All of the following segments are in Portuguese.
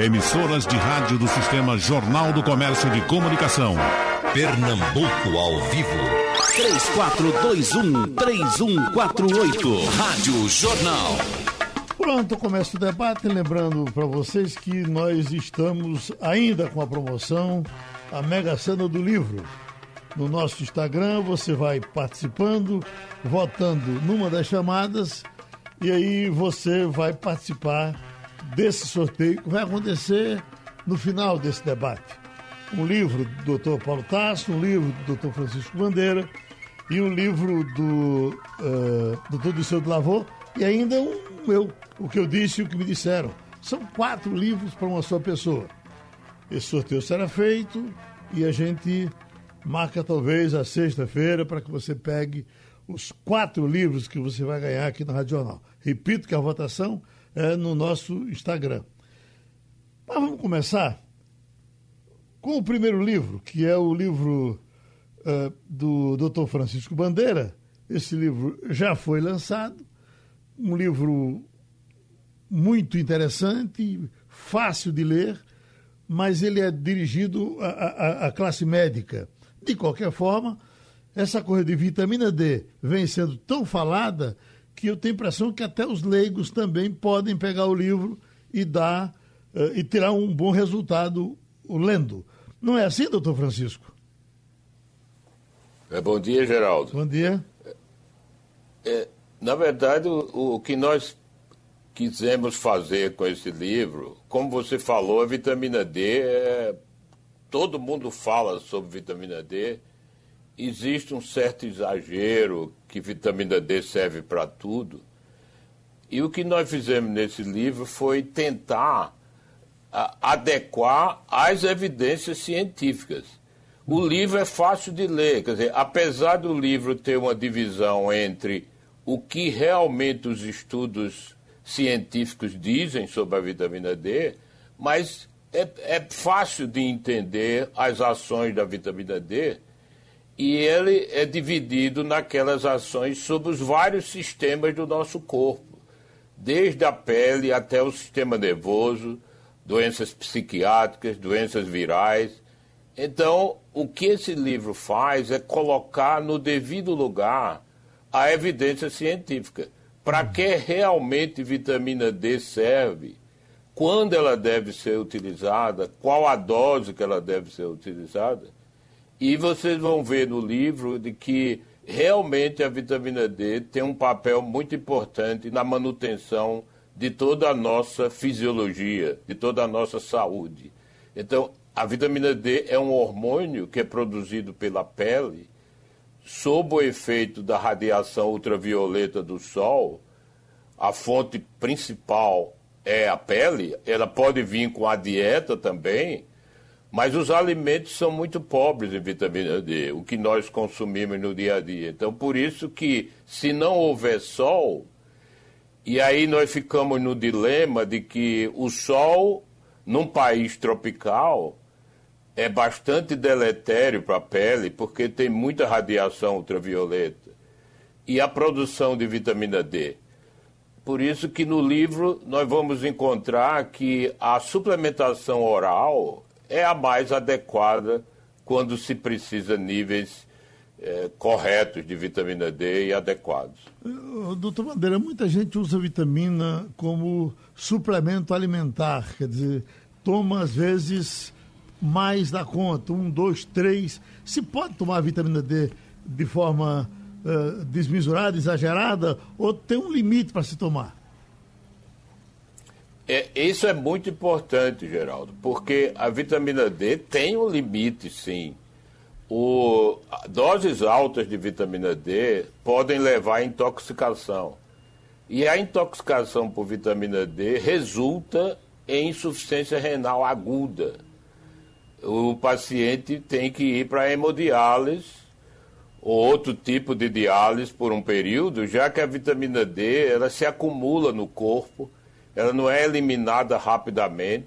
Emissoras de rádio do Sistema Jornal do Comércio de Comunicação. Pernambuco ao vivo. 3421-3148. Rádio Jornal. Pronto, começa o debate. Lembrando para vocês que nós estamos ainda com a promoção A Mega Sena do Livro. No nosso Instagram, você vai participando, votando numa das chamadas, e aí você vai participar desse sorteio que vai acontecer no final desse debate. Um livro do Dr. Paulo Tasso, um livro do Dr. Francisco Bandeira e um livro do uh, Dr. Disseu de Lavô e ainda um meu, o que eu disse e o que me disseram. São quatro livros para uma só pessoa. Esse sorteio será feito e a gente marca talvez a sexta-feira para que você pegue os quatro livros que você vai ganhar aqui no Jornal. Repito que a votação é, no nosso Instagram. Mas vamos começar com o primeiro livro, que é o livro uh, do Dr. Francisco Bandeira. Esse livro já foi lançado, um livro muito interessante, fácil de ler, mas ele é dirigido à, classe médica. De qualquer forma, essa coisa de vitamina D vem sendo tão falada que eu tenho a impressão que até os leigos também podem pegar o livro e dar uh, e tirar um bom resultado lendo. Não é assim, doutor Francisco? É, bom dia, Geraldo. Bom dia. É, na verdade, o, o que nós quisemos fazer com esse livro, como você falou, a vitamina D, é, todo mundo fala sobre vitamina D, existe um certo exagero que vitamina D serve para tudo. E o que nós fizemos nesse livro foi tentar adequar às evidências científicas. O livro é fácil de ler, quer dizer, apesar do livro ter uma divisão entre o que realmente os estudos científicos dizem sobre a vitamina D, mas é, é fácil de entender as ações da vitamina D e ele é dividido naquelas ações sobre os vários sistemas do nosso corpo, desde a pele até o sistema nervoso, doenças psiquiátricas, doenças virais. Então, o que esse livro faz é colocar no devido lugar a evidência científica. Para que realmente vitamina D serve? Quando ela deve ser utilizada? Qual a dose que ela deve ser utilizada? E vocês vão ver no livro de que realmente a vitamina D tem um papel muito importante na manutenção de toda a nossa fisiologia, de toda a nossa saúde. Então, a vitamina D é um hormônio que é produzido pela pele sob o efeito da radiação ultravioleta do sol. A fonte principal é a pele, ela pode vir com a dieta também, mas os alimentos são muito pobres em vitamina D, o que nós consumimos no dia a dia. Então, por isso que, se não houver sol, e aí nós ficamos no dilema de que o sol, num país tropical, é bastante deletério para a pele, porque tem muita radiação ultravioleta. E a produção de vitamina D. Por isso que no livro nós vamos encontrar que a suplementação oral é a mais adequada quando se precisa níveis é, corretos de vitamina D e adequados. Doutor Bandeira, muita gente usa vitamina como suplemento alimentar, quer dizer, toma às vezes mais da conta, um, dois, três. Se pode tomar vitamina D de forma uh, desmesurada, exagerada, ou tem um limite para se tomar? É, isso é muito importante, Geraldo, porque a vitamina D tem um limite, sim. O, doses altas de vitamina D podem levar à intoxicação. E a intoxicação por vitamina D resulta em insuficiência renal aguda. O paciente tem que ir para hemodiálise ou outro tipo de diálise por um período, já que a vitamina D ela se acumula no corpo ela não é eliminada rapidamente.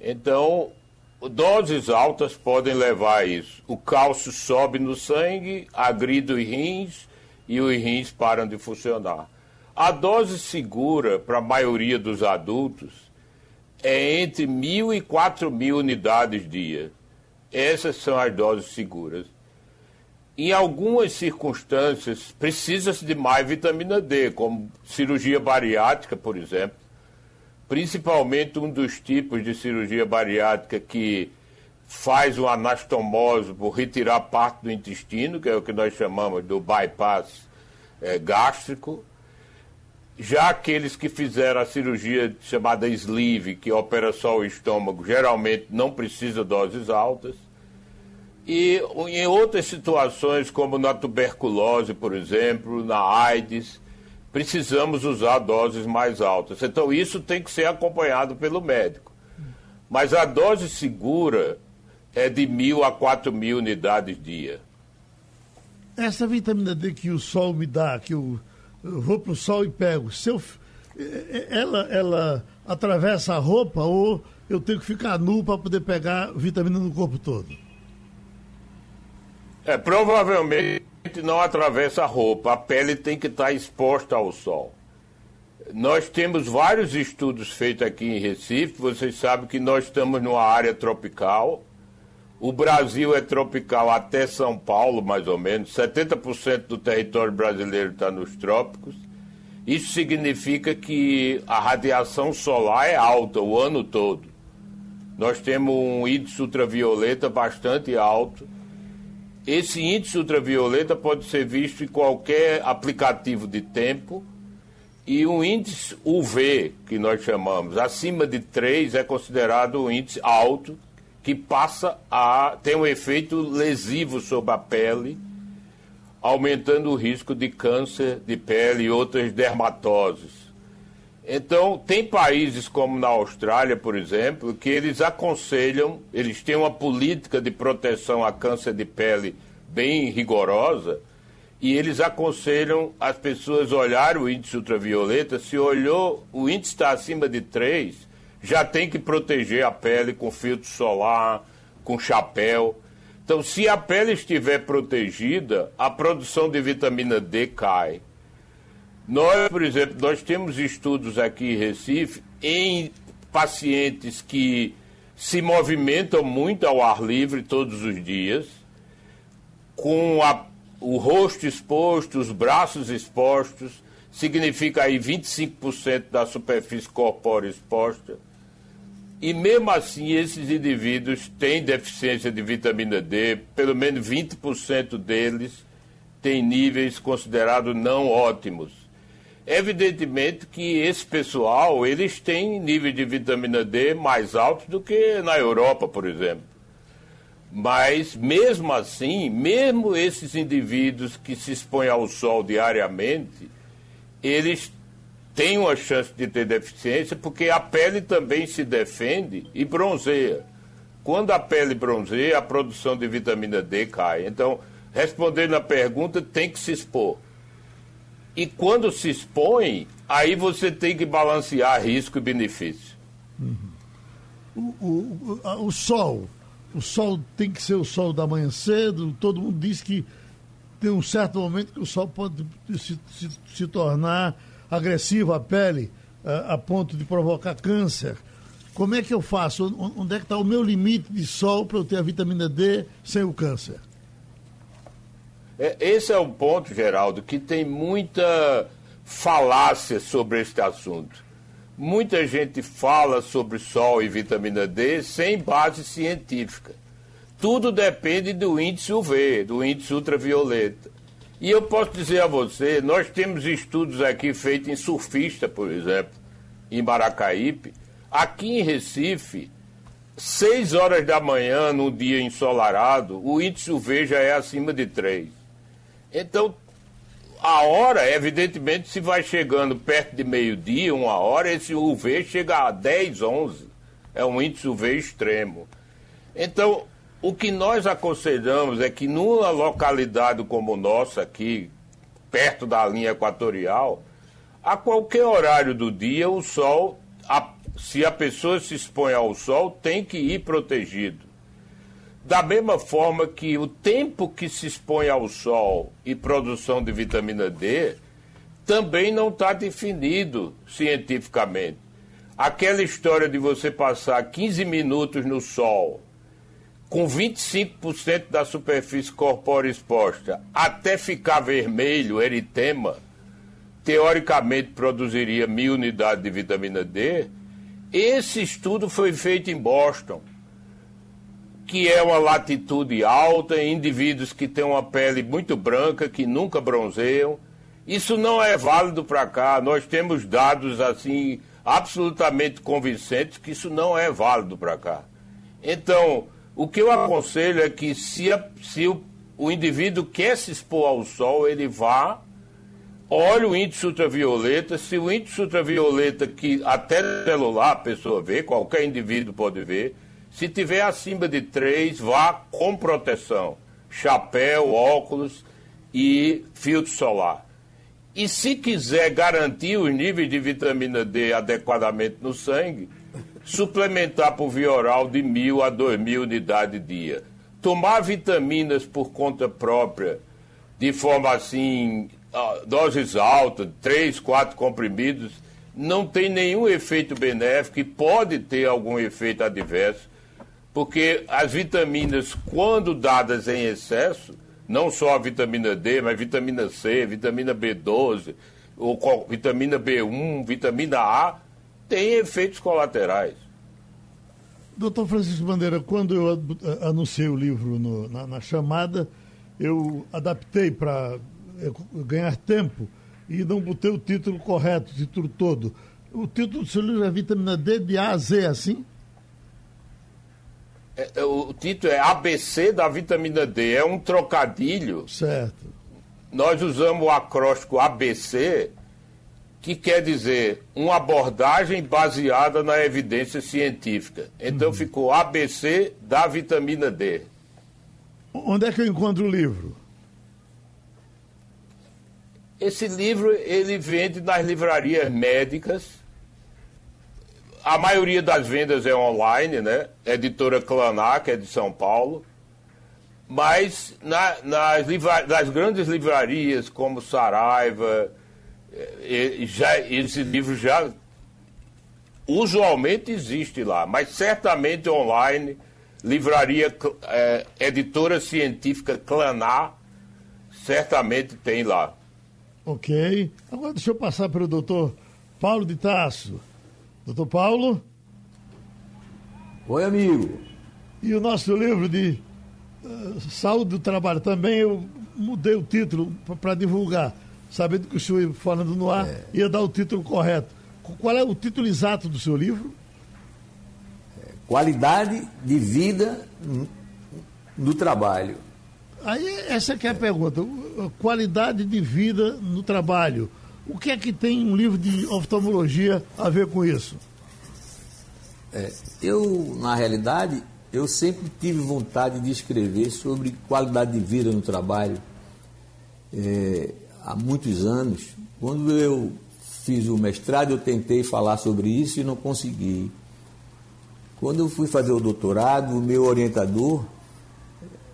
Então, doses altas podem levar a isso. O cálcio sobe no sangue, agride os rins e os rins param de funcionar. A dose segura para a maioria dos adultos é entre mil e quatro mil unidades dia. Essas são as doses seguras. Em algumas circunstâncias, precisa-se de mais vitamina D, como cirurgia bariátrica, por exemplo. Principalmente um dos tipos de cirurgia bariátrica que faz o anastomose por retirar parte do intestino, que é o que nós chamamos do bypass é, gástrico. Já aqueles que fizeram a cirurgia chamada sleeve, que opera só o estômago, geralmente não precisa doses altas. E em outras situações, como na tuberculose, por exemplo, na AIDS, precisamos usar doses mais altas. Então, isso tem que ser acompanhado pelo médico. Mas a dose segura é de mil a quatro mil unidades dia. Essa vitamina D que o sol me dá, que eu, eu vou para o sol e pego, se eu, ela, ela atravessa a roupa ou eu tenho que ficar nu para poder pegar vitamina no corpo todo? É, provavelmente não atravessa a roupa, a pele tem que estar exposta ao sol. Nós temos vários estudos feitos aqui em Recife, vocês sabem que nós estamos numa área tropical. O Brasil é tropical até São Paulo, mais ou menos. 70% do território brasileiro está nos trópicos. Isso significa que a radiação solar é alta o ano todo. Nós temos um índice ultravioleta bastante alto esse índice ultravioleta pode ser visto em qualquer aplicativo de tempo e o índice UV, que nós chamamos, acima de 3 é considerado um índice alto, que passa a ter um efeito lesivo sobre a pele, aumentando o risco de câncer de pele e outras dermatoses. Então, tem países como na Austrália, por exemplo, que eles aconselham, eles têm uma política de proteção a câncer de pele bem rigorosa, e eles aconselham as pessoas olhar o índice ultravioleta, se olhou, o índice está acima de 3, já tem que proteger a pele com filtro solar, com chapéu. Então, se a pele estiver protegida, a produção de vitamina D cai. Nós, por exemplo, nós temos estudos aqui em Recife em pacientes que se movimentam muito ao ar livre todos os dias, com a, o rosto exposto, os braços expostos, significa aí 25% da superfície corpórea exposta. E mesmo assim, esses indivíduos têm deficiência de vitamina D, pelo menos 20% deles têm níveis considerados não ótimos. Evidentemente que esse pessoal, eles têm nível de vitamina D mais alto do que na Europa, por exemplo. Mas, mesmo assim, mesmo esses indivíduos que se expõem ao sol diariamente, eles têm uma chance de ter deficiência, porque a pele também se defende e bronzeia. Quando a pele bronzeia, a produção de vitamina D cai. Então, respondendo à pergunta, tem que se expor. E quando se expõe, aí você tem que balancear risco e benefício. Uhum. O, o, o, o, sol, o sol tem que ser o sol da manhã cedo. Todo mundo diz que tem um certo momento que o sol pode se, se, se tornar agressivo à pele, a, a ponto de provocar câncer. Como é que eu faço? Onde é que está o meu limite de sol para eu ter a vitamina D sem o câncer? É, esse é o ponto, Geraldo, que tem muita falácia sobre este assunto. Muita gente fala sobre sol e vitamina D sem base científica. Tudo depende do índice UV, do índice ultravioleta. E eu posso dizer a você, nós temos estudos aqui feitos em surfista, por exemplo, em Maracaípe. Aqui em Recife, 6 horas da manhã, num dia ensolarado, o índice UV já é acima de 3. Então, a hora, evidentemente, se vai chegando perto de meio-dia, uma hora, esse UV chega a 10, 11. É um índice UV extremo. Então, o que nós aconselhamos é que numa localidade como nossa aqui, perto da linha equatorial, a qualquer horário do dia, o sol, a, se a pessoa se expõe ao sol, tem que ir protegido. Da mesma forma que o tempo que se expõe ao sol e produção de vitamina D também não está definido cientificamente. Aquela história de você passar 15 minutos no sol, com 25% da superfície corpórea exposta, até ficar vermelho, eritema, teoricamente produziria mil unidades de vitamina D. Esse estudo foi feito em Boston, que é uma latitude alta, indivíduos que têm uma pele muito branca, que nunca bronzeiam. Isso não é válido para cá. Nós temos dados assim absolutamente convincentes que isso não é válido para cá. Então, o que eu aconselho é que se, a, se o, o indivíduo quer se expor ao sol, ele vá, olhe o índice ultravioleta. Se o índice ultravioleta, que até celular a pessoa vê, qualquer indivíduo pode ver, se tiver acima de 3, vá com proteção. Chapéu, óculos e filtro solar. E se quiser garantir os níveis de vitamina D adequadamente no sangue, suplementar por via oral de mil a dois mil unidades dia. Tomar vitaminas por conta própria, de forma assim, doses altas, três, quatro comprimidos, não tem nenhum efeito benéfico e pode ter algum efeito adverso, porque as vitaminas, quando dadas em excesso, não só a vitamina D, mas vitamina C, vitamina B12, ou vitamina B1, vitamina A, tem efeitos colaterais. Doutor Francisco Bandeira, quando eu anunciei o livro no, na, na, chamada, eu adaptei para ganhar tempo e não botei o título correto, o título todo. O título do seu livro é Vitamina D de A a Z, assim? É, é o título é ABC da vitamina D. É um trocadilho. Certo. Nós usamos o acróstico ABC que quer dizer uma abordagem baseada na evidência científica. Então uhum. ficou ABC da vitamina D. Onde é que eu encontro o livro? Esse livro ele vende nas livrarias médicas. A maioria das vendas é online, né? Editora Clanar, que é de São Paulo. Mas na, nas, nas grandes livrarias como Saraiva, é, já, esse livro já usualmente existe lá, mas certamente online, livraria, é, editora científica Clanar, certamente tem lá. Ok. Agora deixa eu passar para o doutor Paulo de Tasso. Doutor Paulo? Oi, amigo. E o nosso livro de uh, saúde do trabalho também, eu mudei o título para divulgar sabendo que o senhor, falando no ar, é. ia dar o título correto. Qual é o título exato do seu livro? É, qualidade de vida no trabalho. Aí, essa é a pergunta. Qualidade de vida no trabalho. O que é que tem um livro de oftalmologia a ver com isso? É, eu, na realidade, eu sempre tive vontade de escrever sobre qualidade de vida no trabalho. É, há muitos anos. Quando eu fiz o mestrado, eu tentei falar sobre isso e não consegui. Quando eu fui fazer o doutorado, o meu orientador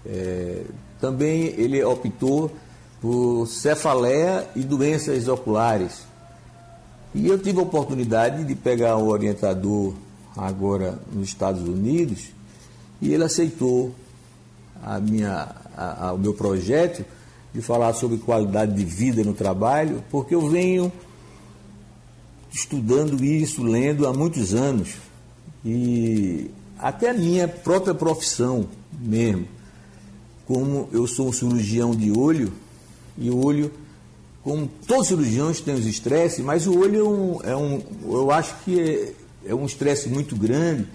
é, também ele optou por cefaleia e doenças oculares. E eu tive a oportunidade de pegar um orientador agora nos Estados Unidos e ele aceitou a minha, a, a, o meu projeto de falar sobre qualidade de vida no trabalho, porque eu venho estudando isso, lendo há muitos anos. E até a minha própria profissão mesmo. Como eu sou um cirurgião de olho, e o olho, como todos os cirurgiões têm os estresses, mas o olho é um, é um eu acho que é, é um estresse muito grande,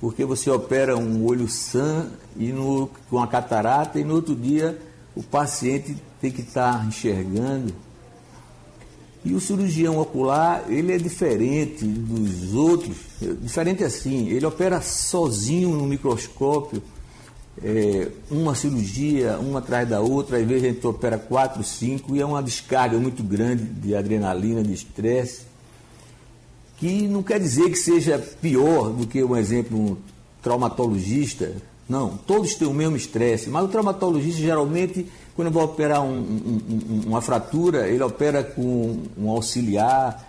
porque você opera um olho sã e no, com a catarata e no outro dia o paciente tem que estar enxergando. E o cirurgião ocular, ele é diferente dos outros, diferente assim, ele opera sozinho no microscópio, é, uma cirurgia, uma atrás da outra, às vezes a gente opera quatro, cinco, e é uma descarga muito grande de adrenalina, de estresse, que não quer dizer que seja pior do que, um exemplo, um traumatologista, não, todos têm o mesmo estresse, mas o traumatologista geralmente, quando vai operar um, um, um, uma fratura, ele opera com um auxiliar,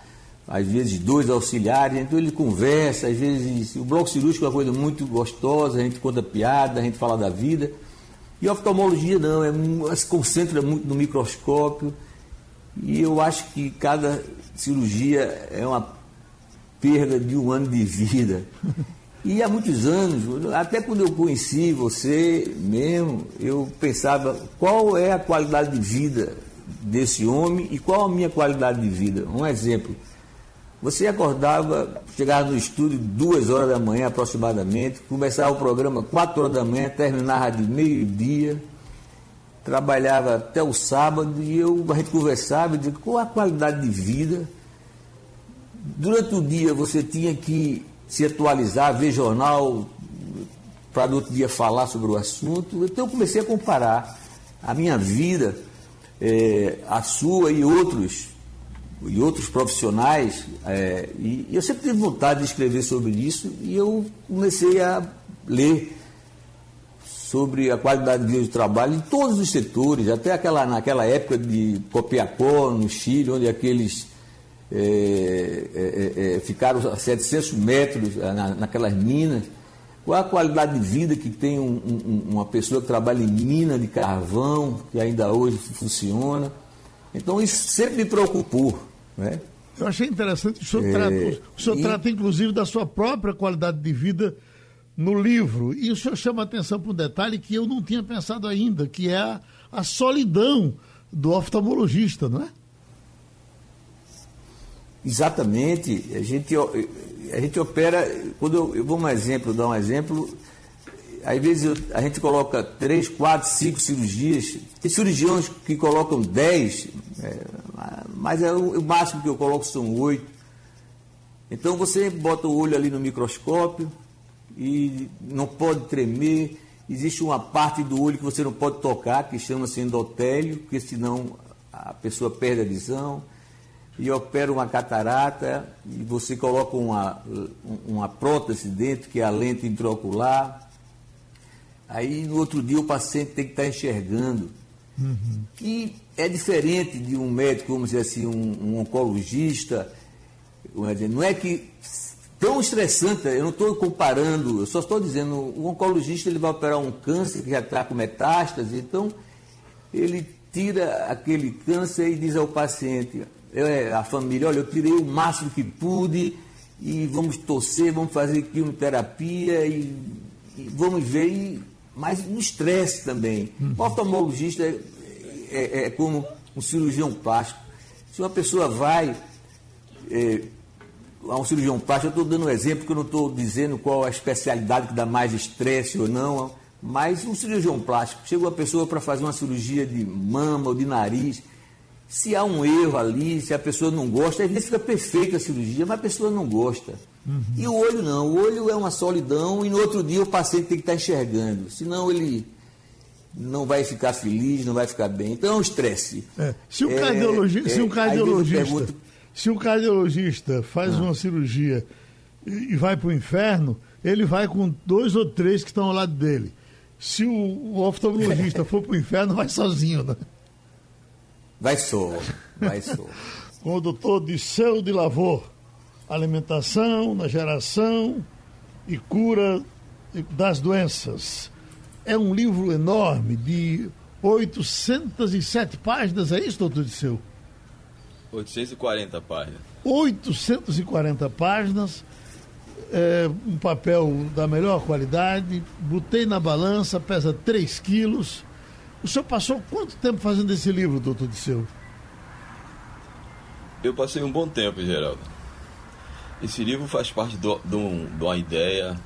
às vezes dois auxiliares, então ele conversa, às vezes o bloco cirúrgico é uma coisa muito gostosa, a gente conta piada, a gente fala da vida. E a oftalmologia não, é, se concentra muito no microscópio. E eu acho que cada cirurgia é uma perda de um ano de vida. E há muitos anos, até quando eu conheci você mesmo, eu pensava qual é a qualidade de vida desse homem e qual a minha qualidade de vida. Um exemplo, você acordava, chegava no estúdio duas horas da manhã aproximadamente, começava o programa quatro horas da manhã, terminava de meio-dia, trabalhava até o sábado e eu, a gente conversava e dizia qual a qualidade de vida. Durante o dia você tinha que se atualizar, ver jornal, para no outro dia falar sobre o assunto. Então eu comecei a comparar a minha vida, é, a sua e outros e outros profissionais, é, e, eu sempre tive vontade de escrever sobre isso, e eu comecei a ler sobre a qualidade de vida do trabalho em todos os setores, até aquela, naquela época de Copiapó, no Chile, onde aqueles é, é, é ficaram a 700 metros na, naquelas minas. Qual a qualidade de vida que tem um, um, uma pessoa que trabalha em mina de carvão, que ainda hoje funciona? Então isso sempre me preocupou. Né? Eu achei interessante, o senhor, é, trata, o senhor e... trata inclusive da sua própria qualidade de vida no livro. E o senhor chama atenção para um detalhe que eu não tinha pensado ainda, que é a, a solidão do oftalmologista, não é? Exatamente. A gente, a gente opera, quando eu, eu vou um exemplo, dar um exemplo, às vezes a gente coloca três, quatro, cinco cirurgias. Tem cirurgiões que colocam dez, é, mas é o, o, máximo que eu coloco são oito. Então você bota o olho ali no microscópio e não pode tremer. Existe uma parte do olho que você não pode tocar, que chama-se endotélio, porque senão a pessoa perde a visão. E opera uma catarata e você coloca uma, uma prótese dentro, que é a lente intraocular Aí no outro dia o paciente tem que estar enxergando. Uhum. E é diferente de um médico, vamos dizer assim, um, um oncologista. Não é que tão estressante, eu não estou comparando, eu só estou dizendo, o oncologista ele vai operar um câncer que já está com metástase, então ele tira aquele câncer e diz ao paciente, é, a família, olha, eu tirei o máximo que pude e vamos torcer, vamos fazer quimioterapia e, e vamos ver e mas no estresse também. Uhum. O oftalmologista é, é, é, como um cirurgião plástico. Se uma pessoa vai é, a um cirurgião plástico, eu estou dando um exemplo que eu não estou dizendo qual a especialidade que dá mais estresse ou não, mas um cirurgião plástico, chega uma pessoa para fazer uma cirurgia de mama ou de nariz, se há um erro ali, se a pessoa não gosta, às vezes fica perfeita a cirurgia, mas a pessoa não gosta. Uhum. E o olho não, o olho é uma solidão e no outro dia o paciente tem que estar enxergando, senão ele não vai ficar feliz, não vai ficar bem. Então é um estresse. É. Se o cardiologista, é, se, um cardiologista pergunto... se um cardiologista faz ah. uma cirurgia e vai para o inferno, ele vai com dois ou três que estão ao lado dele. Se o, o oftalmologista for para o inferno, vai sozinho, né? Vai só, vai só. com o doutor Disseu de Lavor alimentação, na geração e cura das doenças. É um livro enorme de 807 páginas, é isso, doutor Disseu? 840 páginas. 840 páginas, é, um papel da melhor qualidade, botei na balança, pesa 3 quilos. O senhor passou quanto tempo fazendo esse livro, doutor Disseu? Eu passei um bom tempo, Geraldo. Esse livro faz parte de uma ideia,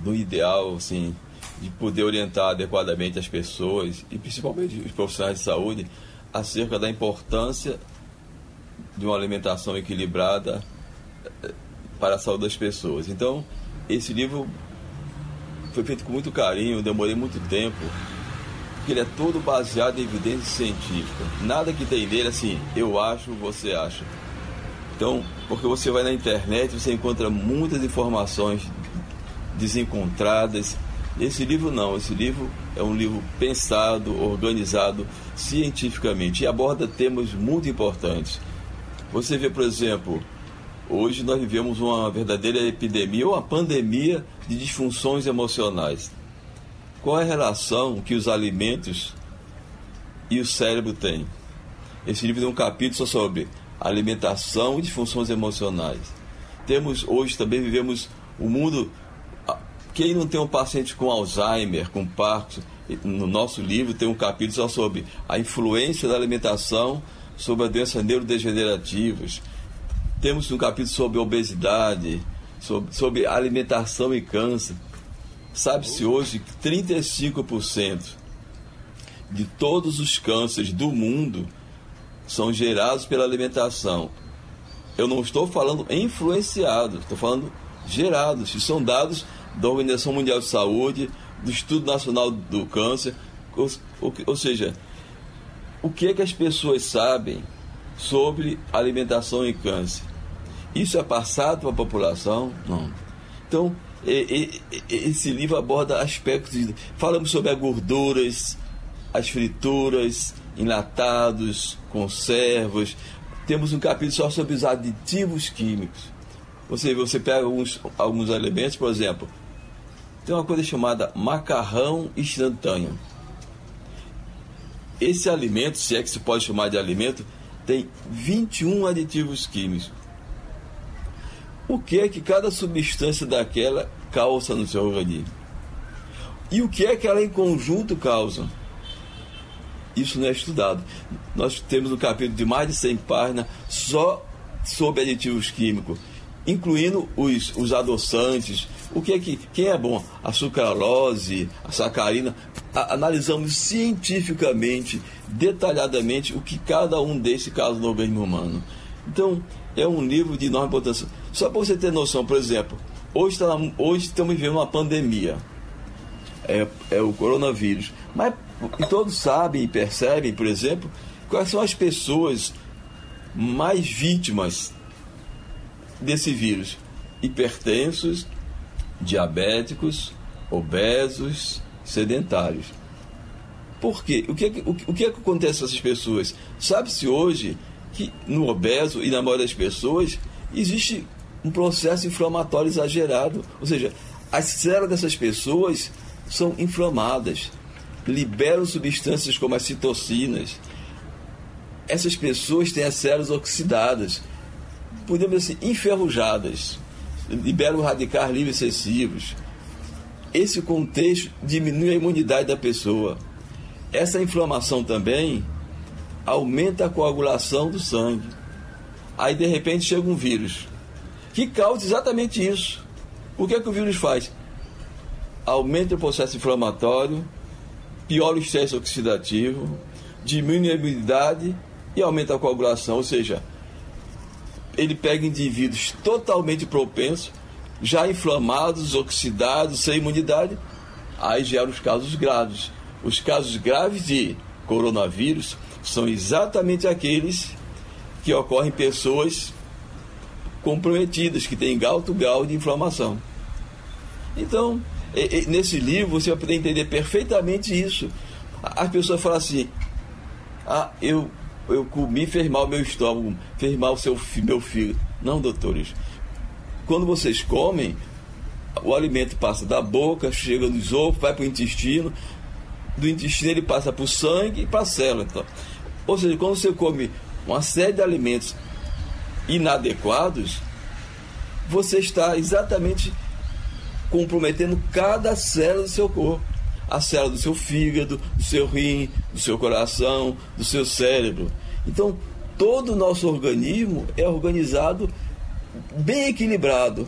do ideal, assim, de poder orientar adequadamente as pessoas e principalmente os profissionais de saúde acerca da importância de uma alimentação equilibrada eh, para a saúde das pessoas. Então, esse livro foi feito com muito carinho, demorei muito tempo, porque ele é todo baseado em evidência científica. Nada que tem nele assim, eu acho, você acha. Então, porque você vai na internet, você encontra muitas informações desencontradas. Esse livro não, esse livro é um livro pensado, organizado cientificamente e aborda temas muito importantes. Você vê, por exemplo, Hoje nós vivemos uma verdadeira epidemia ou uma pandemia de disfunções emocionais. Qual é a relação que os alimentos e o cérebro têm? Esse livro tem um capítulo só sobre alimentação e disfunções emocionais. Temos hoje também vivemos o um mundo quem não tem um paciente com Alzheimer, com Parkinson, no nosso livro tem um capítulo só sobre a influência da alimentação sobre as doenças neurodegenerativas. Temos um capítulo sobre obesidade, sobre, sobre alimentação e câncer. Sabe-se hoje que 35% de todos os cânceres do mundo são gerados pela alimentação. Eu não estou falando influenciados, estou falando gerados, e são dados da Organização Mundial de Saúde, do Estudo Nacional do Câncer, ou, ou, ou seja, o que é que as pessoas sabem sobre alimentação e câncer? Isso é passado para a população? Não. Então, esse livro aborda aspectos. De, falamos sobre as gorduras, as frituras, enlatados, conservas. Temos um capítulo só sobre os aditivos químicos. Você, você pega alguns, alguns elementos, por exemplo, tem uma coisa chamada macarrão instantâneo. Esse alimento, se é que se pode chamar de alimento, tem 21 aditivos químicos. O que é que cada substância daquela causa no seu organismo? E o que é que ela em conjunto causa? Isso não é estudado. Nós temos um capítulo de mais de 100 páginas só sobre aditivos químicos, incluindo os, os adoçantes, o que é que quem é bom? A sucralose, a sacarina. A, analisamos cientificamente, detalhadamente, o que cada um desses causa no organismo humano. Então, é um livro de enorme importância. Só para você ter noção, por exemplo, hoje, tá, hoje estamos vivendo uma pandemia. É, é o coronavírus. Mas todos sabem e percebem, por exemplo, quais são as pessoas mais vítimas desse vírus. Hipertensos, diabéticos, obesos, sedentários. Por quê? O que, é o, o é que acontece com essas pessoas? Sabe-se hoje que no obeso e na maioria das pessoas existe um processo inflamatório exagerado. Ou seja, as células dessas pessoas são inflamadas, liberam substâncias como as citocinas. Essas pessoas têm as células oxidadas, podemos dizer assim, enferrujadas liberam radicais livres excessivos. Esse contexto diminui a imunidade da pessoa. Essa inflamação também aumenta a coagulação do sangue. Aí de repente chega um vírus que causa exatamente isso. O que é que o vírus faz? Aumenta o processo inflamatório, piora o estresse oxidativo, diminui a imunidade e aumenta a coagulação, ou seja, ele pega indivíduos totalmente propensos, já inflamados, oxidados, sem imunidade, aí gera os casos graves. Os casos graves de coronavírus são exatamente aqueles que ocorrem em pessoas comprometidas, que têm alto grau de inflamação. Então, nesse livro você vai poder entender perfeitamente isso. As pessoas falam assim: ah, eu eu comi, fez mal o meu estômago, fez mal o seu, meu filho. Não, doutores. Quando vocês comem, o alimento passa da boca, chega no esôfago, vai para o intestino, do intestino ele passa para o sangue e para a célula. Então. Ou seja, quando você come uma série de alimentos inadequados, você está exatamente comprometendo cada célula do seu corpo a célula do seu fígado, do seu rim, do seu coração, do seu cérebro. Então, todo o nosso organismo é organizado bem equilibrado.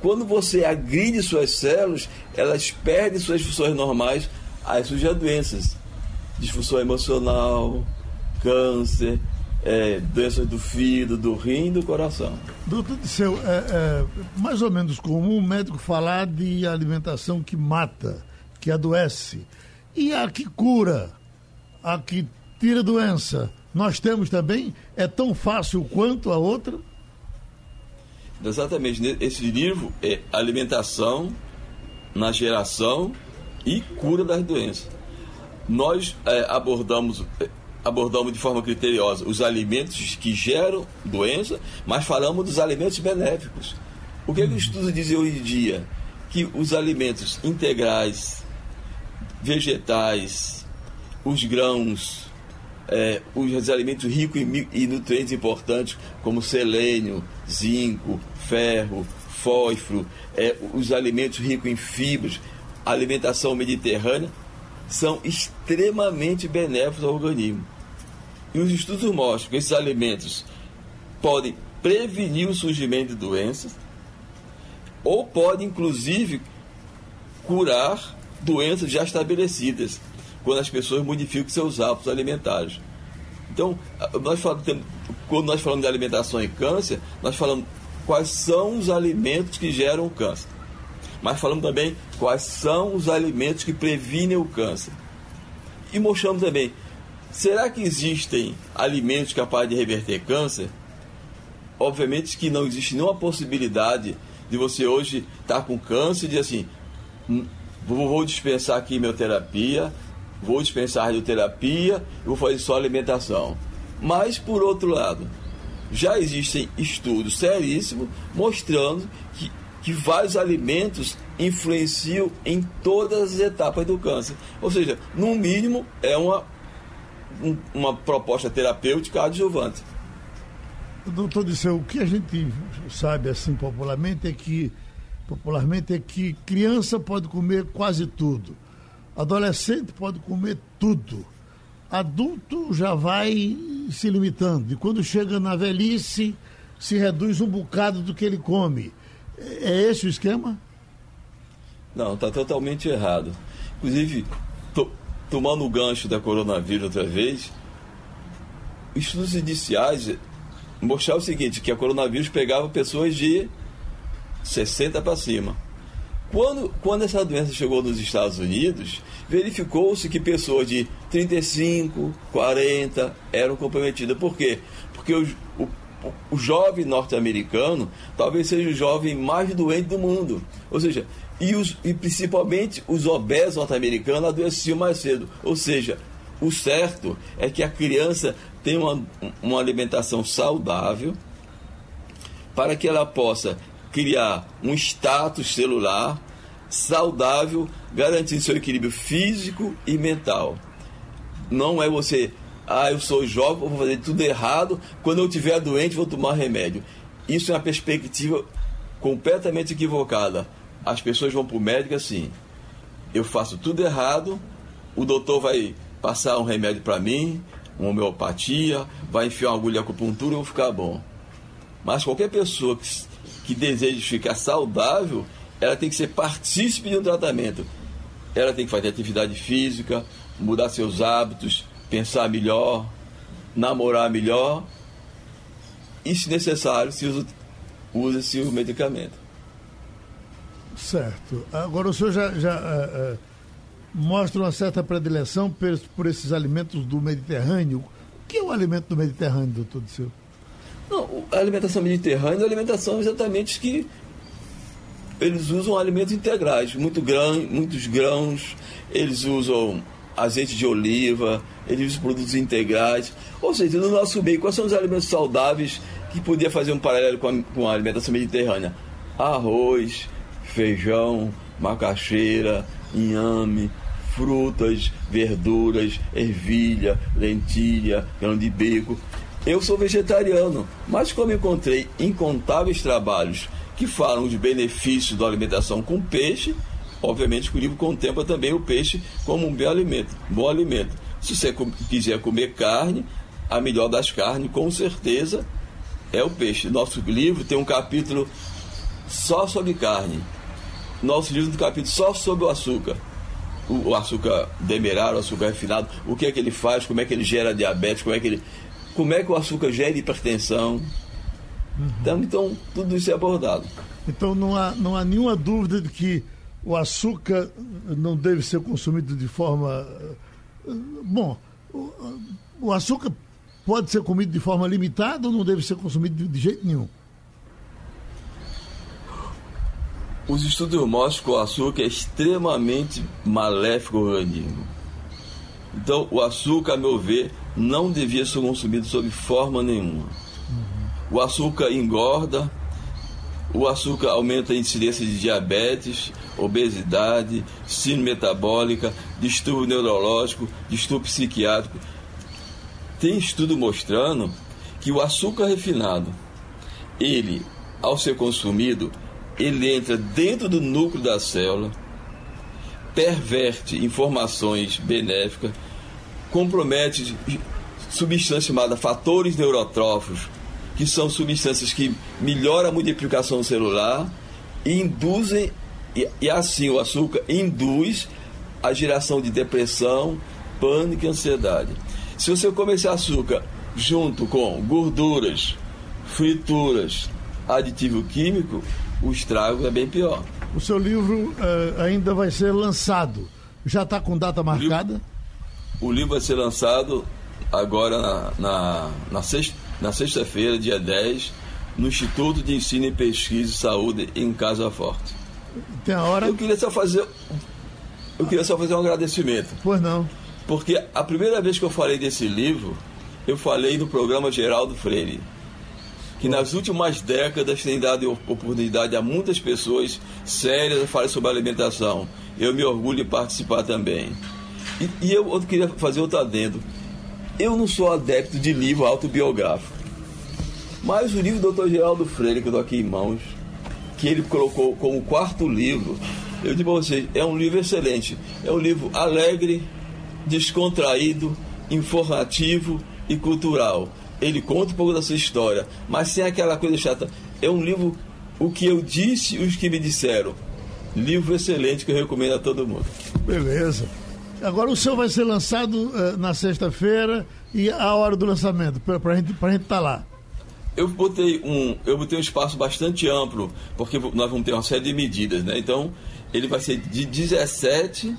Quando você agride suas células, elas perdem suas funções normais, aí surgem doenças. Disfunção emocional, câncer, é, doenças do fígado, do rim e do coração. Doutor Disseu, é, é mais ou menos comum o médico falar de alimentação que mata que adoece. E a que cura, a que tira doença, nós temos também? É tão fácil quanto a outra? Exatamente. Esse livro é alimentação na geração e cura das doenças. Nós é, abordamos é, abordamos de forma criteriosa os alimentos que geram doença, mas falamos dos alimentos benéficos. O que, é que o estudo diz hoje em dia? Que os alimentos integrais, vegetais, os grãos, é, os alimentos ricos em, em nutrientes importantes, como selênio, zinco, ferro, fósforo, é, os alimentos ricos em fibras, alimentação mediterrânea, são extremamente benéficos ao organismo. E os estudos mostram que esses alimentos podem prevenir o surgimento de doenças ou podem, inclusive, curar doenças já estabelecidas quando as pessoas modificam seus hábitos alimentares. Então, nós falamos, quando nós falamos de alimentação e câncer, nós falamos quais são os alimentos que geram o câncer. Mas falamos também quais são os alimentos que previnem o câncer. E mostramos também, será que existem alimentos capazes de reverter câncer? Obviamente que não existe nenhuma possibilidade de você hoje estar com câncer e dizer assim, hum, vou dispensar quimioterapia, vou dispensar radioterapia vou fazer só alimentação. Mas, por outro lado, já existem estudos seríssimos mostrando que, que vários alimentos influenciam em todas as etapas do câncer. Ou seja, no mínimo, é uma, um, uma proposta terapêutica adjuvante. Doutor Disseu, o que a gente sabe assim popularmente é que popularmente é que criança pode comer quase tudo. Adolescente pode comer tudo. Adulto já vai se limitando. E quando chega na velhice, se reduz um bocado do que ele come. É esse o esquema? Não, está totalmente errado. Inclusive, to, tomando o gancho da coronavírus outra vez, estudos iniciais mostraram o seguinte, que a coronavírus pegava pessoas de 60 para cima. Quando, quando essa doença chegou nos Estados Unidos, verificou-se que pessoas de 35, 40 eram comprometidas. Por quê? Porque o, o, o jovem norte-americano talvez seja o jovem mais doente do mundo. Ou seja, e, os, e principalmente os obesos norte-americanos adoeciam mais cedo. Ou seja, o certo é que a criança tenha uma, uma alimentação saudável para que ela possa criar um status celular saudável, garantindo seu equilíbrio físico e mental. Não é você, ah, eu sou jovem, vou fazer tudo errado, quando eu estiver doente vou tomar remédio. Isso é uma perspectiva completamente equivocada. As pessoas vão para o médico assim: eu faço tudo errado, o doutor vai passar um remédio para mim, uma homeopatia, vai enfiar uma agulha acupuntura e eu vou ficar bom. Mas qualquer pessoa que que deseja ficar saudável, ela tem que ser partícipe de um tratamento. Ela tem que fazer atividade física, mudar seus hábitos, pensar melhor, namorar melhor e, se necessário, se usa, usa-se o medicamento. Certo. Agora o senhor já, já uh, uh, mostra uma certa predileção por, por, esses alimentos do Mediterrâneo. O que é o alimento do Mediterrâneo, doutor Disseu? Não, a alimentação mediterrânea é a alimentação exatamente que eles usam alimentos integrais, muito grão, muitos grãos, eles usam azeite de oliva, eles usam produtos integrais. Ou seja, no nosso meio, quais são os alimentos saudáveis que podia fazer um paralelo com a, com a alimentação mediterrânea? Arroz, feijão, macaxeira, inhame, frutas, verduras, ervilha, lentilha, grão de bico. Eu sou vegetariano, mas como encontrei incontáveis trabalhos que falam de benefícios da alimentação com peixe, obviamente que o livro contempla também o peixe como um bom alimento. Bom alimento. Se você quiser comer carne, a melhor das carnes, com certeza, é o peixe. Nosso livro tem um capítulo só sobre carne. Nosso livro tem um capítulo só sobre o açúcar. O, açúcar demerara, o açúcar refinado, o que é que ele faz, como é que ele gera diabetes, como é que ele como é que o açúcar gera hipertensão. Uhum. Então, então, tudo isso é abordado. Então, não há, não há nenhuma dúvida de que o açúcar não deve ser consumido de forma. Bom, o, açúcar pode ser comido de forma limitada ou não deve ser consumido de, de jeito nenhum? Os estudos mostram que o açúcar é extremamente maléfico ao organismo. Então, o açúcar, a meu ver, não devia ser consumido sob forma nenhuma. O açúcar engorda, o açúcar aumenta a incidência de diabetes, obesidade, síndrome metabólica, distúrbio neurológico, distúrbio psiquiátrico. Tem estudo mostrando que o açúcar refinado, ele, ao ser consumido, ele entra dentro do núcleo da célula, perverte informações benéficas, compromete substâncias chamadas fatores neurotróficos, que são substâncias que melhoram a multiplicação celular e induzem, e, e assim o açúcar induz a geração de depressão, pânico e ansiedade. Se você comer esse açúcar junto com gorduras, frituras, aditivo químico, o estrago é bem pior. O seu livro uh, ainda vai ser lançado. Já está com data marcada? O livro, o livro, vai ser lançado agora na, na, na sexta, na sexta-feira, dia 10, no Instituto de Ensino e Pesquisa e Saúde em Casa Forte. Tem a hora. Eu queria só fazer. Eu queria só fazer um agradecimento. Pois não. Porque a primeira vez que eu falei desse livro, eu falei no programa Geraldo Freire que nas últimas décadas tem dado oportunidade a muitas pessoas sérias a falar sobre alimentação. Eu me orgulho de participar também. E, e eu, eu, queria fazer outro adendo. Eu não sou adepto de livro autobiográfico. Mas o livro do Dr. Geraldo Freire, que eu estou aqui em mãos, que ele colocou como quarto livro, eu digo para vocês, é um livro excelente. É um livro alegre, descontraído, informativo e cultural ele conta um pouco da sua história, mas sem aquela coisa chata. É um livro, o que eu disse e os que me disseram. Livro excelente que eu recomendo a todo mundo. Beleza. Agora o seu vai ser lançado uh, na sexta-feira e a hora do lançamento, para gente, a gente estar tá lá. Eu botei, um, eu botei um espaço bastante amplo, porque nós vamos ter uma série de medidas, né? Então, ele vai ser de 17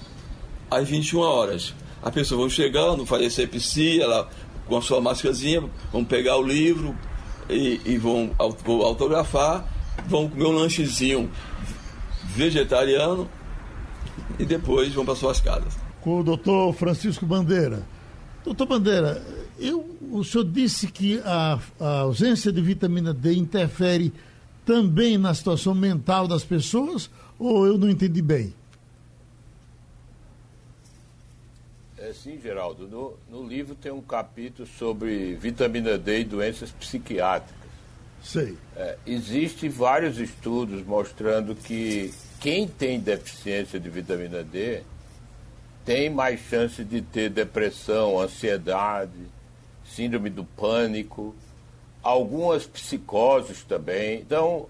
às 21 horas. As pessoas vão chegando, fazer sepsia, ela com a sua máscarazinha, vão pegar o livro e, e vão autografar, vão comer um lanchezinho vegetariano e depois vão para suas casas. Com o doutor Francisco Bandeira. Doutor Bandeira, eu, o senhor disse que a, a ausência de vitamina D interfere também na situação mental das pessoas ou eu não entendi bem? É sim, Geraldo. No, no livro tem um capítulo sobre vitamina D e doenças psiquiátricas. Sei. É, Existem vários estudos mostrando que quem tem deficiência de vitamina D tem mais chance de ter depressão, ansiedade, síndrome do pânico, algumas psicoses também. Então,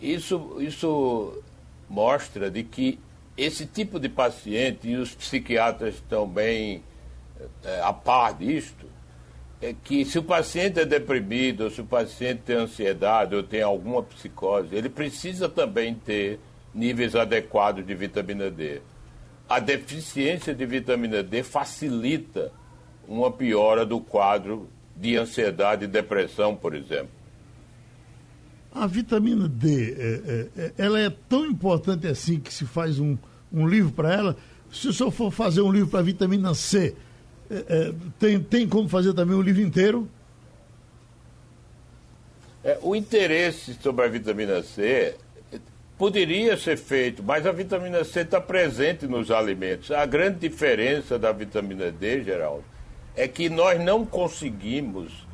isso, isso mostra de que esse tipo de paciente, e os psiquiatras estão bem é, a par disto, é que se o paciente é deprimido, ou se o paciente tem ansiedade ou tem alguma psicose, ele precisa também ter níveis adequados de vitamina D. A deficiência de vitamina D facilita uma piora do quadro de ansiedade e depressão, por exemplo. A vitamina D, é, é, é, ela é tão importante assim que se faz um, um livro para ela. Se o senhor for fazer um livro para vitamina C, é, é, tem, tem como fazer também um livro inteiro? É, o interesse sobre a vitamina C poderia ser feito, mas a vitamina C está presente nos alimentos. A grande diferença da vitamina D, Geraldo, é que nós não conseguimos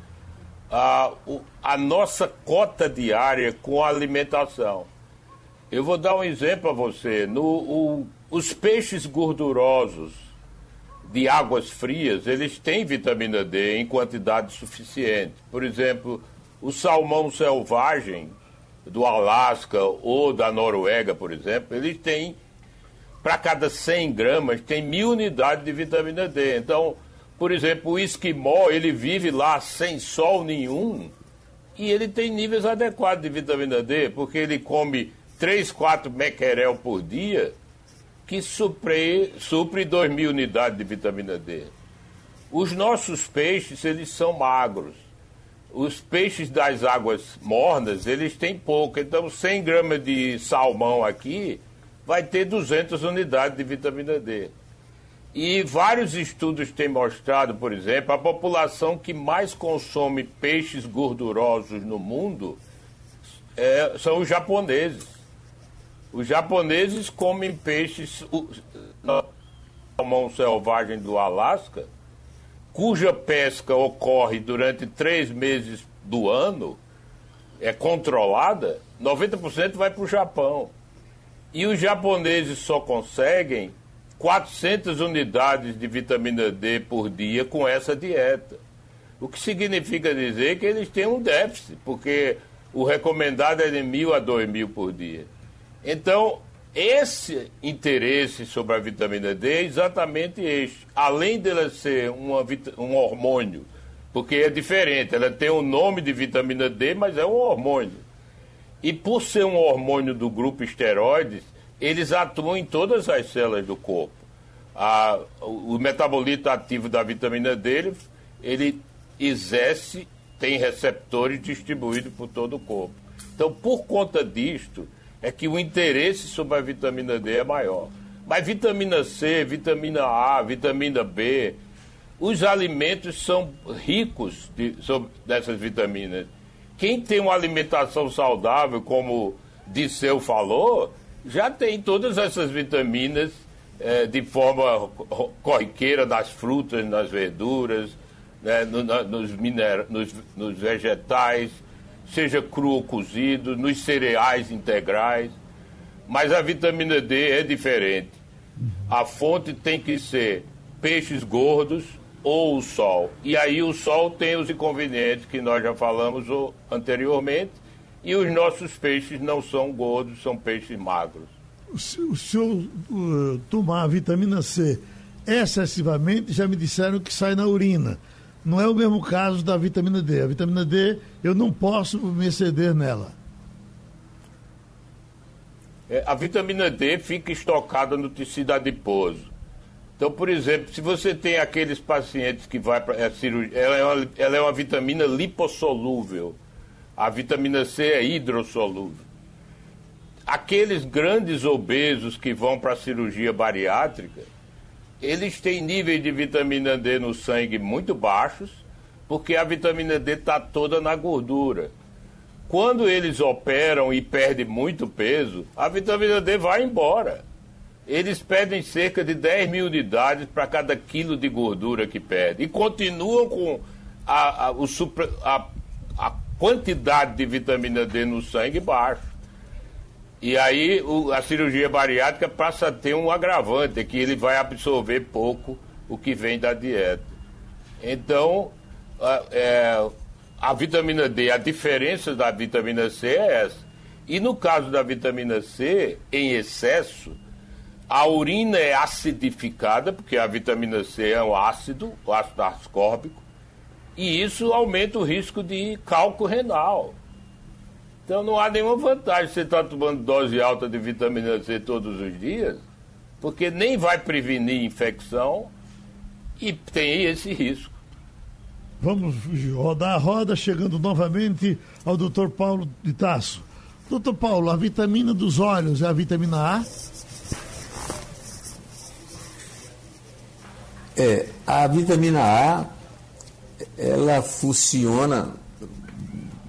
a, a nossa cota diária com a alimentação. Eu vou dar um exemplo a você. No, o, os peixes gordurosos de águas frias, eles têm vitamina D em quantidade suficiente. Por exemplo, o salmão selvagem do Alasca ou da Noruega, por exemplo, eles têm, para cada 100 gramas, tem mil unidades de vitamina D. Então, por exemplo, o esquimó, ele vive lá sem sol nenhum e ele tem níveis adequados de vitamina D, porque ele come 3, 4 mequerel por dia, que supre, supre 2 mil unidades de vitamina D. Os nossos peixes, eles são magros. Os peixes das águas mornas, eles têm pouco. Então, 100 gramas de salmão aqui vai ter 200 unidades de vitamina D. E vários estudos têm mostrado, por exemplo, a população que mais consome peixes gordurosos no mundo é, são os japoneses. Os japoneses comem peixes na salmão selvagem do Alasca, cuja pesca ocorre durante três meses do ano, é controlada, 90% vai para o Japão. E os japoneses só conseguem 400 unidades de vitamina D por dia com essa dieta. O que significa dizer que eles têm um déficit, porque o recomendado é de mil a dois mil por dia. Então, esse interesse sobre a vitamina D é exatamente este. Além dela ser uma, um hormônio, porque é diferente, ela tem o nome de vitamina D, mas é um hormônio. E por ser um hormônio do grupo esteroides, eles atuam em todas as células do corpo. A, o metabolito ativo da vitamina D, ele, exerce, tem receptores distribuídos por todo o corpo. Então, por conta disto, é que o interesse sobre a vitamina D é maior. Mas vitamina C, vitamina A, vitamina B, os alimentos são ricos de, sobre, dessas vitaminas. Quem tem uma alimentação saudável, como Disseu falou, já tem todas essas vitaminas é, de forma corriqueira nas frutas, nas verduras, né, no, na, nos, nos, nos vegetais, seja cru ou cozido, nos cereais integrais. Mas a vitamina D é diferente. A fonte tem que ser peixes gordos ou o sol. E aí o sol tem os inconvenientes que nós já falamos anteriormente, e os nossos peixes não são gordos, são peixes magros. Se o senhor uh, tomar a vitamina C excessivamente, já me disseram que sai na urina. Não é o mesmo caso da vitamina D. A vitamina D, eu não posso me exceder nela. É, a vitamina D fica estocada no tecido adiposo. Então, por exemplo, se você tem aqueles pacientes que vai para a cirurgia, ela é, uma, ela é uma vitamina lipossolúvel. A vitamina C é hidrossolúvel. Aqueles grandes obesos que vão para a cirurgia bariátrica, eles têm níveis de vitamina D no sangue muito baixos, porque a vitamina D está toda na gordura. Quando eles operam e perdem muito peso, a vitamina D vai embora. Eles pedem cerca de 10 mil unidades para cada quilo de gordura que perde. E continuam com a, a, o a, a quantidade de vitamina D no sangue baixa. E aí o, a cirurgia bariátrica passa a ter um agravante, é que ele vai absorver pouco o que vem da dieta. Então, a, é, a vitamina D, a diferença da vitamina C é essa. E no caso da vitamina C, em excesso, a urina é acidificada, porque a vitamina C é um ácido, o ácido ascórbico, e isso aumenta o risco de cálculo renal. Então não há nenhuma vantagem você estar tá tomando dose alta de vitamina C todos os dias, porque nem vai prevenir infecção e tem esse risco. Vamos rodar a roda, chegando novamente ao doutor Paulo de Tasso. Doutor Paulo, a vitamina dos olhos é a vitamina A? É, a vitamina A, ela funciona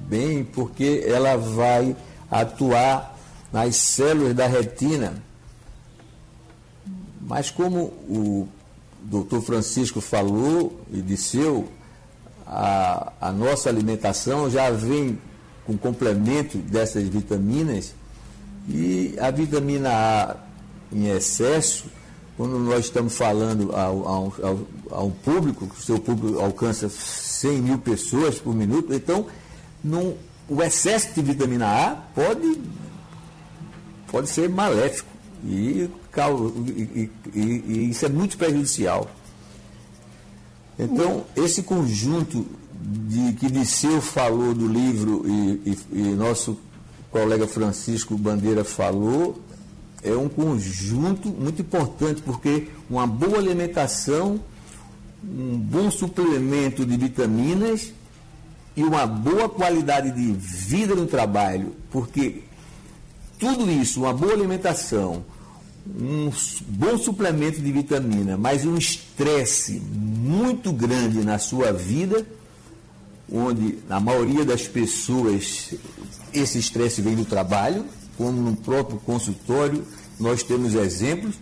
bem porque ela vai atuar nas células da retina. Mas como o doutor Francisco falou e disse, a, a nossa alimentação já vem com complemento dessas vitaminas e a vitamina A em excesso, quando nós estamos falando a, a, a um público, que o seu público alcança 100 mil pessoas por minuto, então o excesso de vitamina A pode, pode ser maléfico e, e, e, e isso é muito prejudicial. Então, esse conjunto de que Disseu falou do livro e, e, nosso colega Francisco Bandeira falou, é um conjunto muito importante, porque uma boa alimentação, um bom suplemento de vitaminas e uma boa qualidade de vida no trabalho, porque tudo isso, uma boa alimentação, um bom suplemento de vitamina, mas um estresse muito grande na sua vida, onde a maioria das pessoas esse estresse vem do trabalho, como no próprio consultório, nós temos exemplos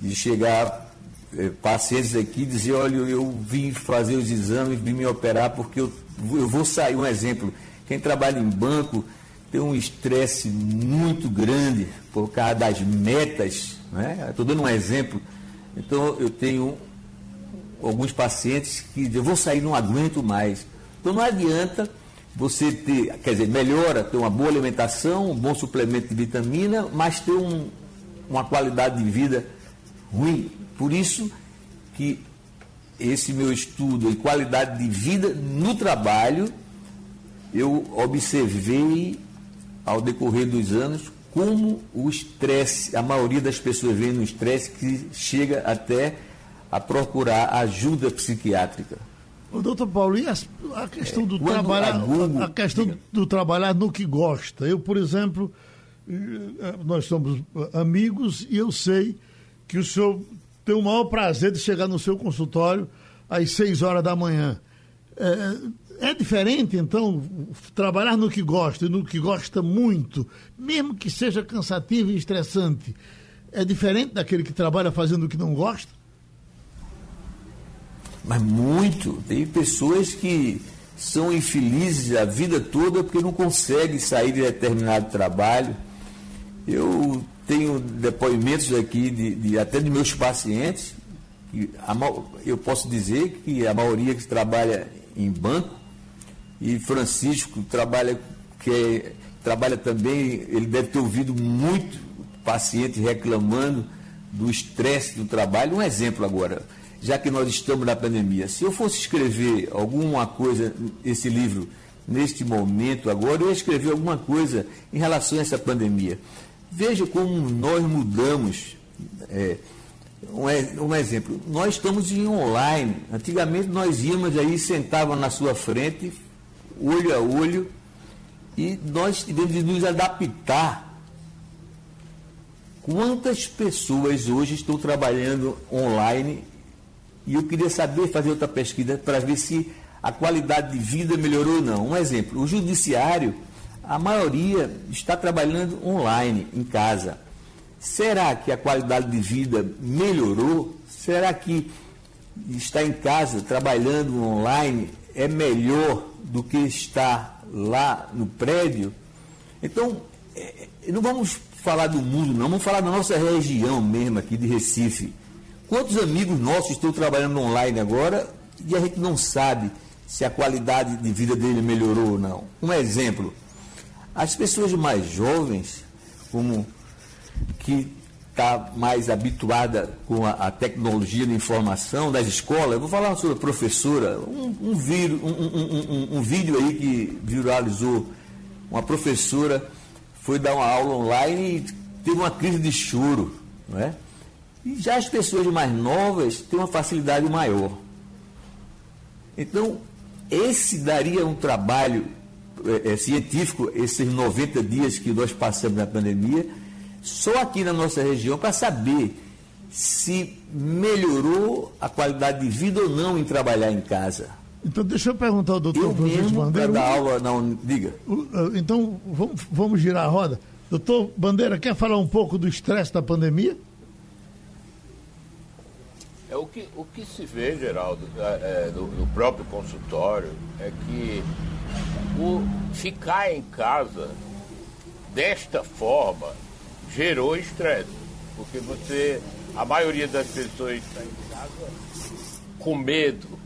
de chegar eh, pacientes aqui e dizer, olha, eu vim fazer os exames, vim me operar porque eu, eu vou sair, um exemplo, quem trabalha em banco tem um estresse muito grande por causa das metas, né? Estou dando um exemplo. Então eu tenho alguns pacientes que eu vou sair, não aguento mais. Então não adianta você ter, quer dizer, melhora ter uma boa alimentação, um bom suplemento de vitamina, mas ter um, uma qualidade de vida ruim. Por isso que esse meu estudo em qualidade de vida no trabalho, eu observei ao decorrer dos anos como o estresse, a maioria das pessoas vem no estresse que chega até a procurar ajuda psiquiátrica. O doutor Paulo, e a, questão do trabalhar, a, questão diga. do trabalhar no que gosta? Eu, por exemplo, eh, eh, nós somos amigos e eu sei que o senhor tem o maior prazer de chegar no seu consultório às seis horas da manhã. É, é diferente, então, trabalhar no que gosta e no que gosta muito, mesmo que seja cansativo e estressante, é diferente daquele que trabalha fazendo o que não gosta? Mas muito. Tem pessoas que são infelizes a vida toda porque não conseguem sair de determinado trabalho. Eu tenho depoimentos aqui de, de até de meus pacientes, a, eu posso dizer que a maioria que trabalha em banco, e Francisco trabalha, que é, trabalha também, ele deve ter ouvido muito paciente reclamando do estresse do trabalho. Um exemplo agora já que nós estamos na pandemia, se eu fosse escrever alguma coisa, esse livro, neste momento agora, eu ia escrever alguma coisa em relação a essa pandemia. Veja como nós mudamos. É, um, um, exemplo, nós estamos em online. Antigamente nós íamos aí, sentavam na sua frente, olho a olho, e nós tivemos de nos adaptar. Quantas pessoas hoje estão trabalhando online e eu queria saber, fazer outra pesquisa para ver se a qualidade de vida melhorou ou não. Um exemplo, o judiciário, a maioria está trabalhando online, em casa. Será que a qualidade de vida melhorou? Será que estar em casa, trabalhando online, é melhor do que estar lá no prédio? Então, é, não vamos falar do mundo, não, vamos falar da nossa região mesmo aqui de Recife. Quantos amigos nossos estão trabalhando online agora e a gente não sabe se a qualidade de vida dele melhorou ou não? Um exemplo, as pessoas mais jovens, como que está mais habituada com a, a, tecnologia de informação das escolas, eu vou falar sobre a professora, um, um, vídeo, um, um vídeo aí que viralizou, uma professora foi dar uma aula online e teve uma crise de choro, não é? E já as pessoas mais novas têm uma facilidade maior. Então, esse daria um trabalho é, é, científico, esses 90 dias que nós passamos na pandemia, só aqui na nossa região, para saber se melhorou a qualidade de vida ou não em trabalhar em casa. Então, deixa eu perguntar ao doutor eu Francisco Bandeira. dar aula, não, diga. Então, vamos, vamos girar a roda. Doutor Bandeira, quer falar um pouco do estresse da pandemia? É, o, que, o que se vê, Geraldo, é, é, no, próprio consultório, é que o ficar em casa desta forma gerou estresse. Porque você, a maioria das pessoas está em casa com medo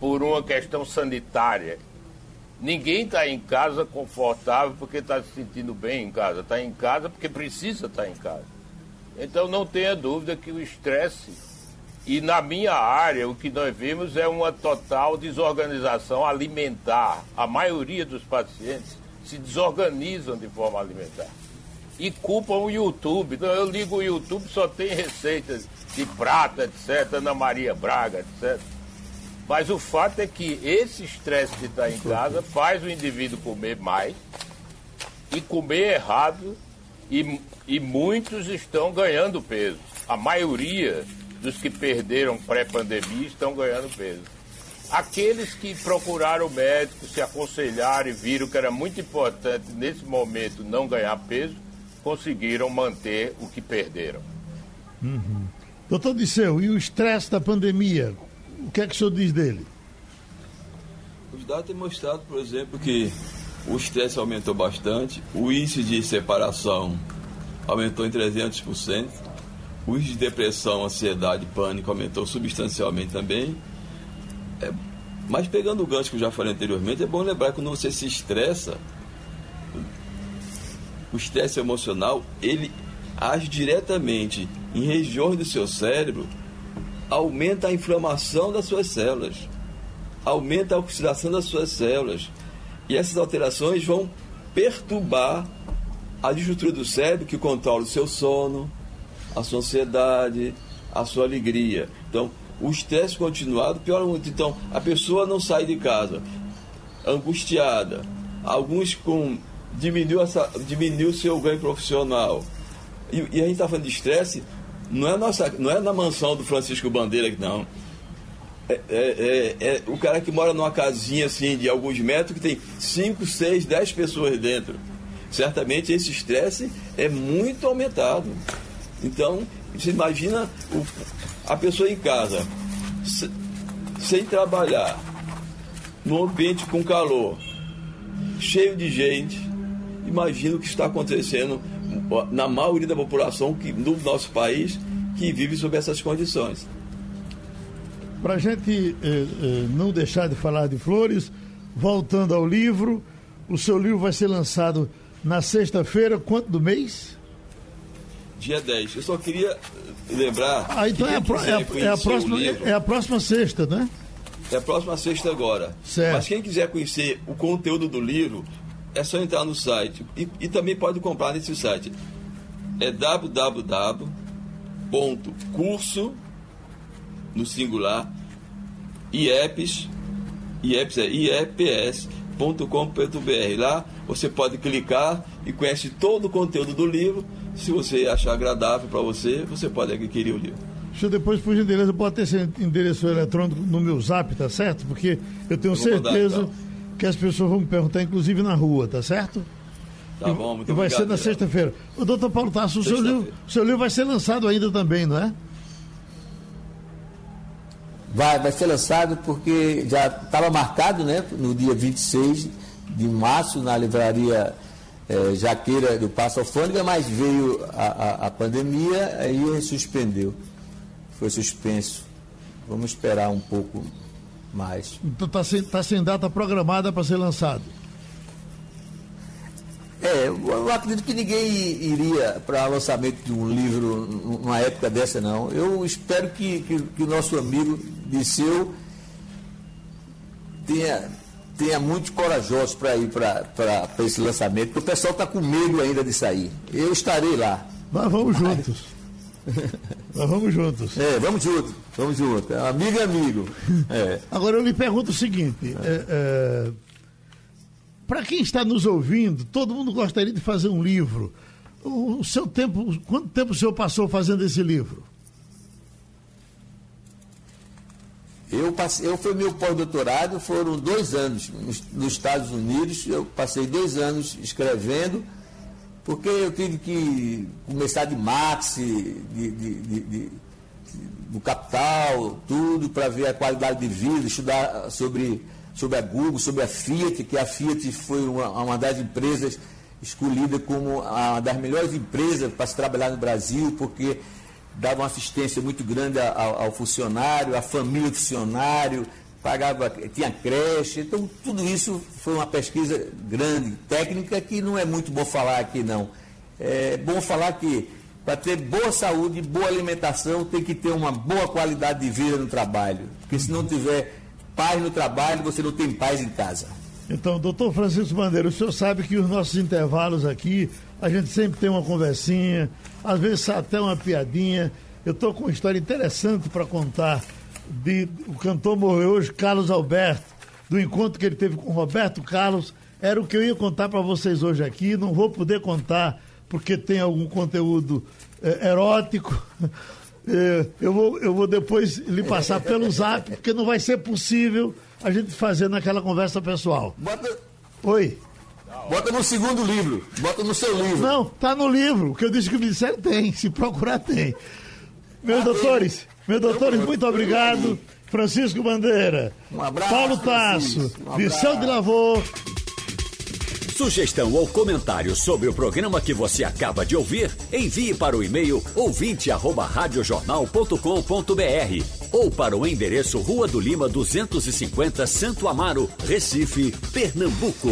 por uma questão sanitária. Ninguém está em casa confortável porque está se sentindo bem em casa. Está em casa porque precisa estar em casa. Então não tenha dúvida que o estresse e na minha área, o que nós vimos é uma total desorganização alimentar. A maioria dos pacientes se desorganizam de forma alimentar. E culpam o YouTube. Então, eu ligo o YouTube, só tem receitas de prata, etc., Ana Maria Braga, etc. Mas o fato é que esse estresse que está em casa faz o indivíduo comer mais e comer errado E, e muitos estão ganhando peso. A maioria dos que perderam pré-pandemia estão ganhando peso. Aqueles que procuraram o médico, se aconselharam e viram que era muito importante nesse momento não ganhar peso, conseguiram manter o que perderam. Uhum. Doutor Disseu, e o estresse da pandemia? O que é que o senhor diz dele? Os dados têm mostrado, por exemplo, que o estresse aumentou bastante, o índice de separação aumentou em 300%, o de depressão, ansiedade, pânico aumentou substancialmente também. É, mas pegando o gancho que eu já falei anteriormente, é bom lembrar que quando você se estressa, o estresse emocional, ele age diretamente em regiões do seu cérebro, aumenta a inflamação das suas células, aumenta a oxidação das suas células. E essas alterações vão perturbar a estrutura do cérebro que controla o seu sono, a sua ansiedade, a sua alegria. Então, o estresse continuado piora muito. Então, a pessoa não sai de casa angustiada, alguns com diminuiu essa diminuiu seu ganho profissional. E, e a gente está falando de estresse, não é nossa, não é na mansão do Francisco Bandeira não. É, é, é, é, o cara que mora numa casinha assim de alguns metros que tem 5, 6, 10 pessoas dentro. Certamente esse estresse é muito aumentado. Então, você imagina o, a pessoa em casa, se, sem trabalhar, num ambiente com calor, cheio de gente. Imagina o que está acontecendo na maioria da população que, do nosso país que vive sob essas condições. Para a gente eh, eh, não deixar de falar de flores, voltando ao livro, o seu livro vai ser lançado na sexta-feira, quanto do mês? Dia 10. Eu só queria lembrar. Ah, então é a, pro, é, é, a próxima, livro, é a próxima sexta, né? É a próxima sexta agora. Certo. Mas quem quiser conhecer o conteúdo do livro, é só entrar no site. E, e também pode comprar nesse site. É www.curso no singular, IEPS, IEPS é IEPS.com.br. Lá você pode clicar e conhece todo o conteúdo do livro. Se você achar agradável para você, você pode adquirir o livro. Deixa eu depois, por gentileza, pode ter esse endereço eletrônico no meu zap, tá certo? Porque eu tenho eu certeza mandar, então. que as pessoas vão me perguntar, inclusive na rua, tá certo? Tá bom, muito E vai obrigado, ser na sexta-feira. O doutor Paulo Tasso, o seu livro, seu livro vai ser lançado ainda também, não é? Vai, vai ser lançado porque já estava marcado né, no dia 26 de março na livraria é, Jaqueira do Passo Alfândega, mas veio a, a, a pandemia aí suspendeu. Foi suspenso. Vamos esperar um pouco mais. Então está sem, tá sem data programada para ser lançado. É, eu acredito que ninguém iria para lançamento de um livro numa época dessa, não. Eu espero que, que, que o nosso amigo Disseu tenha, tenha muito corajoso para ir para esse lançamento, porque o pessoal está com medo ainda de sair. Eu estarei lá. Mas vamos Mas... juntos. Nós vamos juntos. É, vamos juntos, vamos juntos. Amigo e amigo. É. Agora eu lhe pergunto o seguinte: é, é para quem está nos ouvindo, todo mundo gostaria de fazer um livro. O, o seu tempo, quanto tempo o senhor passou fazendo esse livro? Eu, passei, eu fui meu pós-doutorado, foram dois anos nos, Estados Unidos. Eu passei dois anos escrevendo, porque eu tive que começar de Max, de, de, de, de do capital, tudo, para ver a qualidade de vida, estudar sobre sobre a Google, sobre a Fiat, que a Fiat foi uma, uma das empresas escolhida como uma das melhores empresas para se trabalhar no Brasil, porque dava uma assistência muito grande ao, ao funcionário, à família do funcionário, pagava, tinha creche, então tudo isso foi uma pesquisa grande, técnica, que não é muito bom falar aqui não. É bom falar que para ter boa saúde, boa alimentação, tem que ter uma boa qualidade de vida no trabalho. Porque se não tiver paz no trabalho, você não tem paz em casa. Então, doutor Francisco Bandeira, o senhor sabe que os nossos intervalos aqui, a gente sempre tem uma conversinha, às vezes até uma piadinha. Eu estou com uma história interessante para contar. De, o cantor morreu hoje, Carlos Alberto, do encontro que ele teve com Roberto Carlos. Era o que eu ia contar para vocês hoje aqui, não vou poder contar porque tem algum conteúdo é, erótico. É, eu, vou, eu vou depois lhe passar pelo zap, porque não vai ser possível a gente fazer naquela conversa pessoal. Bota, Oi. Bota no segundo livro. Bota no seu livro. Não, tá no livro. O que eu disse que o Ministério tem. Se procurar, tem. Meus Ah, doutores, meus doutores, muito obrigado. Francisco Bandeira, Um abraço, Paulo Tasso. Um Vicente de Lavô. Sugestão ou comentário sobre o programa que você acaba de ouvir, envie para o e-mail ouvinte@radiojornal.com.br ou para o endereço Rua do Lima 250, Santo Amaro, Recife, Pernambuco.